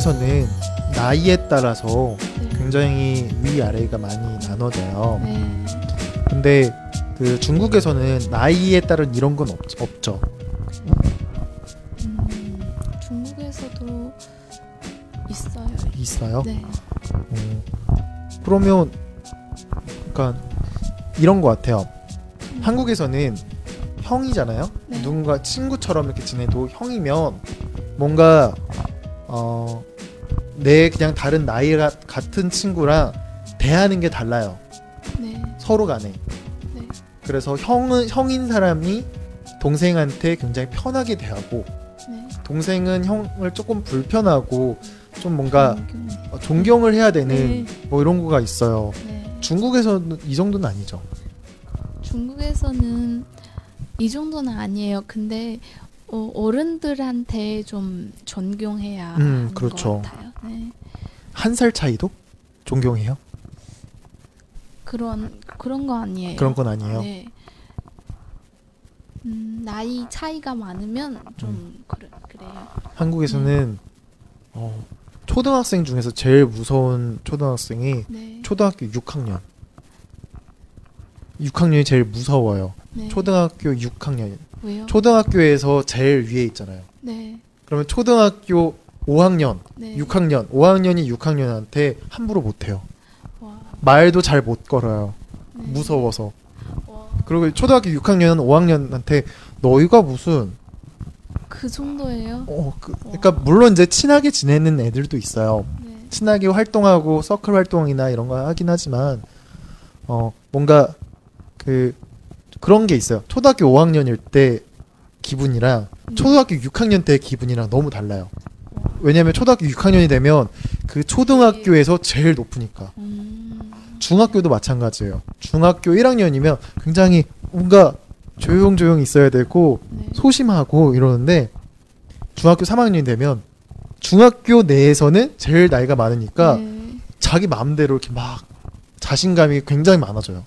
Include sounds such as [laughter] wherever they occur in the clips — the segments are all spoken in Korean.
한국에서는 나이에 따라서 네. 굉장히 위아래가 많이 나눠져요. 네. 근데 그 중국에서는 나이에 따른 이런 건 없, 없죠. 음, 중국에서도 있어요. 있어요? 네. 어, 그러면 그러니까 이런 것 같아요. 한국에서는 형이잖아요. 네. 누군가 친구처럼 이렇게 지내도 형이면 뭔가 어, 내 그냥 다른 나이가 같은 친구랑 대하는 게 달라요. 네. 서로 간에. 네. 그래서 형은 형인 사람이 동생한테 굉장히 편하게 대하고 네. 동생은 형을 조금 불편하고 좀 뭔가 존경. 어, 존경을 해야 되는 네. 뭐 이런 거가 있어요. 네. 중국에서는 이 정도는 아니죠. 중국에서는 이 정도는 아니에요. 근데 어, 어른들한테 좀 존경해야 음, 하는 그렇죠. 것 같아요. 네. 한 살 차이도 존경해요? 그런 그런 거 아니에요. 그런 건 아니에요. 네. 음, 나이 차이가 많으면 좀 음. 그래, 그래요. 한국에서는 어, 초등학생 중에서 제일 무서운 초등학생이 네. 초등학교 6학년. 6학년이 제일 무서워요. 네. 초등학교 6학년. 왜요? 초등학교에서 제일 위에 있잖아요. 네. 그러면 초등학교 5학년, 네. 6학년, 5학년이 6학년한테 함부로 못해요. 와. 말도 잘 못 걸어요. 네. 무서워서. 와. 그리고 초등학교 6학년은 5학년한테 너희가 무슨 그 정도예요? 어, 그, 그러니까 물론 이제 친하게 지내는 애들도 있어요. 네. 친하게 활동하고 서클 활동이나 이런 거 하긴 하지만 어 뭔가 그 그런 게 있어요. 초등학교 5학년일 때 기분이랑 음. 초등학교 6학년 때 기분이랑 너무 달라요. 왜냐면 초등학교 6학년이 되면 그 초등학교에서 제일 높으니까. 음. 중학교도 마찬가지예요. 중학교 1학년이면 굉장히 뭔가 조용조용 있어야 되고 네. 소심하고 이러는데 중학교 3학년이 되면 중학교 내에서는 제일 나이가 많으니까 네. 자기 마음대로 이렇게 막 자신감이 굉장히 많아져요.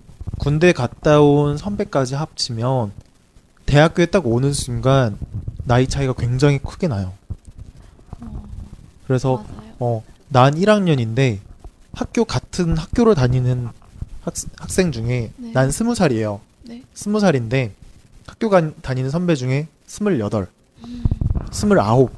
군대 갔다 온 선배까지 합치면 대학교에 딱 오는 순간 나이 차이가 굉장히 크게 나요. 어, 그래서 맞아요. 어, 난 1학년인데 학교 같은 학교를 다니는 학, 학생 중에 네. 난 20살이에요. 네. 20살인데 학교 간, 다니는 선배 중에 28, 음, 29.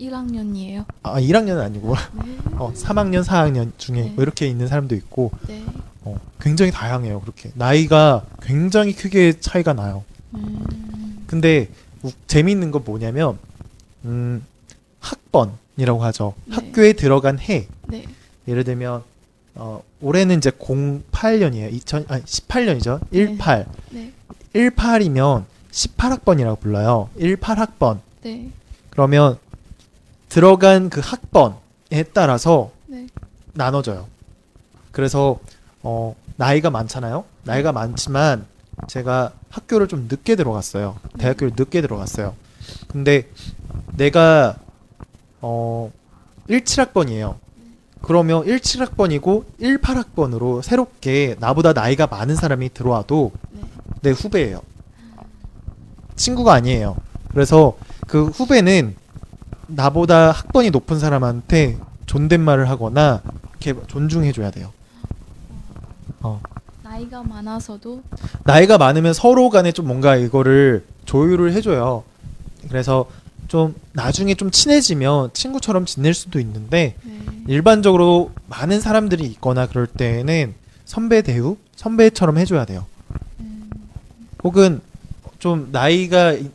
1학년이에요. 아, 1학년은 아니고 네. 어, 3학년, 4학년 중에 네. 뭐 이렇게 있는 사람도 있고 네. 어, 굉장히 다양해요. 그렇게 나이가 굉장히 크게 차이가 나요. 음, 근데 우- 재미있는 건 뭐냐면 음, 학번이라고 하죠. 네. 학교에 들어간 해. 네. 예를 들면 어, 올해는 이제 08년이에요. 2000 아니 18년이죠. 18. 네. 18이면 18학번이라고 불러요. 18학번. 네. 그러면 들어간 그 학번에 따라서 네. 나눠져요. 그래서 어, 나이가 많잖아요. 나이가 많지만 제가 학교를 좀 늦게 들어갔어요. 대학교를 늦게 들어갔어요. 근데 내가 어 17학번이에요. 그러면 17학번이고 18학번으로 새롭게 나보다 나이가 많은 사람이 들어와도 네. 내 후배예요. 친구가 아니에요. 그래서 그 후배는 나보다 학번이 높은 사람한테 존댓말을 하거나 이렇게 존중해줘야 돼요. 어. 나이가 많아서도 나이가 많으면 서로 간에 좀 뭔가 이거를 조율을 해줘요. 그래서 좀 나중에 좀 친해지면 친구처럼 지낼 수도 있는데 네. 일반적으로 많은 사람들이 있거나 그럴 때에는 선배 대우, 선배처럼 해줘야 돼요. 음, 혹은 좀 나이가 이-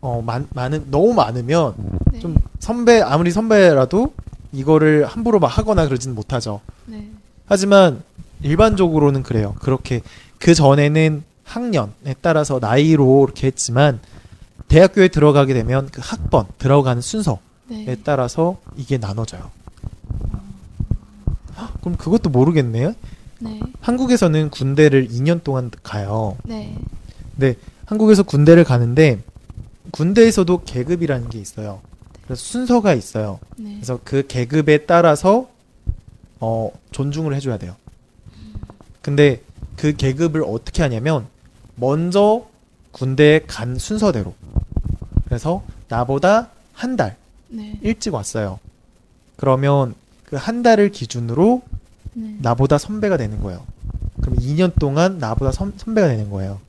어 많, 많은 너무 많으면 네. 좀 선배 아무리 선배라도 이거를 함부로 막 하거나 그러진 못하죠. 네. 하지만 일반적으로는 그래요. 그렇게 그 전에는 학년에 따라서 나이로 이렇게 했지만 대학교에 들어가게 되면 그 학번 들어가는 순서에 네. 따라서 이게 나눠져요. 헉, 그럼 그것도 모르겠네요. 네. 한국에서는 군대를 2년 동안 가요. 네. 한국에서 군대를 가는데 군대에서도 계급이라는 게 있어요. 그래서 순서가 있어요. 네. 그래서 그 계급에 따라서 어 존중을 해줘야 돼요. 근데 그 계급을 어떻게 하냐면 먼저 군대에 간 순서대로. 그래서 나보다 한 달 네. 일찍 왔어요. 그러면 그 한 달을 기준으로 네. 나보다 선배가 되는 거예요. 그럼 2년 동안 나보다 선, 선배가 되는 거예요.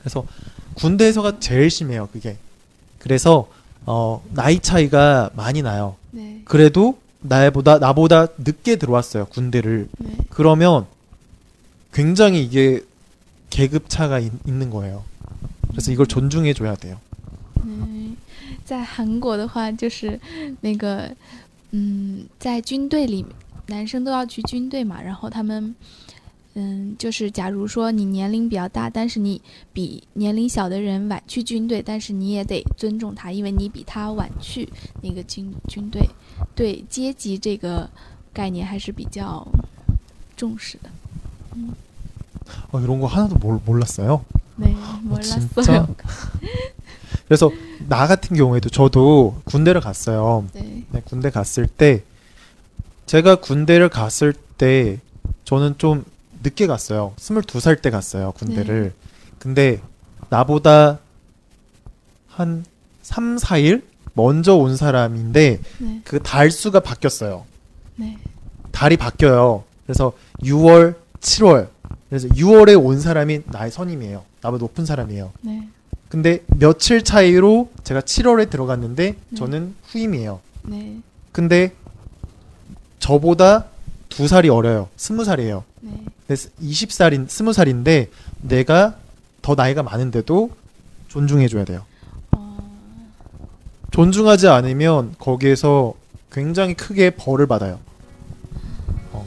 그래서 군대에서가 제일 심해요, 그게. 그래서 어, 나이 차이가 많이 나요. 네. 그래도 나보다 나보다 늦게 들어왔어요, 군대를. 네. 그러면 굉장히 이게 계급 차가 있, 있는 거예요. 그래서 이걸 존중해 줘야 돼요. 嗯，在韩国的话，就是那个，嗯，在军队里，男生都要去军队嘛，然后他们，嗯，就是假如说你年龄比较大，但是你比年龄小的人晚去军队，但是你也得尊重他，因为你比他晚去那个军军队，对阶级这个概念还是比较重视的。 어, 이런 거 하나도 몰, 몰랐어요. 네, 진짜? 몰랐어요. [laughs] 그래서 나 같은 경우에도 저도 군대를 갔어요. 네, 네, 군대 갔을 때 제가 군대를 갔을 때 저는 좀 늦게 갔어요. 22살 때 갔어요, 군대를. 근데 나보다 한 3, 4일 먼저 온 사람인데 네, 그 달수가 바뀌었어요. 네, 달이 바뀌어요. 그래서 6월, 7월. 그래서 6월에 온 사람이 나의 선임이에요. 나보다 높은 사람이에요. 네, 근데 며칠 차이로 제가 7월에 들어갔는데 네. 저는 후임이에요. 네, 근데 저보다 두 살이 어려요. 스무 살이에요. 네. 그래서 20살인 스무 살인데 내가 더 나이가 많은데도 존중해 줘야 돼요. 어, 존중하지 않으면 거기에서 굉장히 크게 벌을 받아요. 어.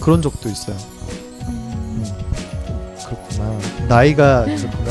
그런 적도 있어요. 음. 그렇구나. 나이가 있었구나.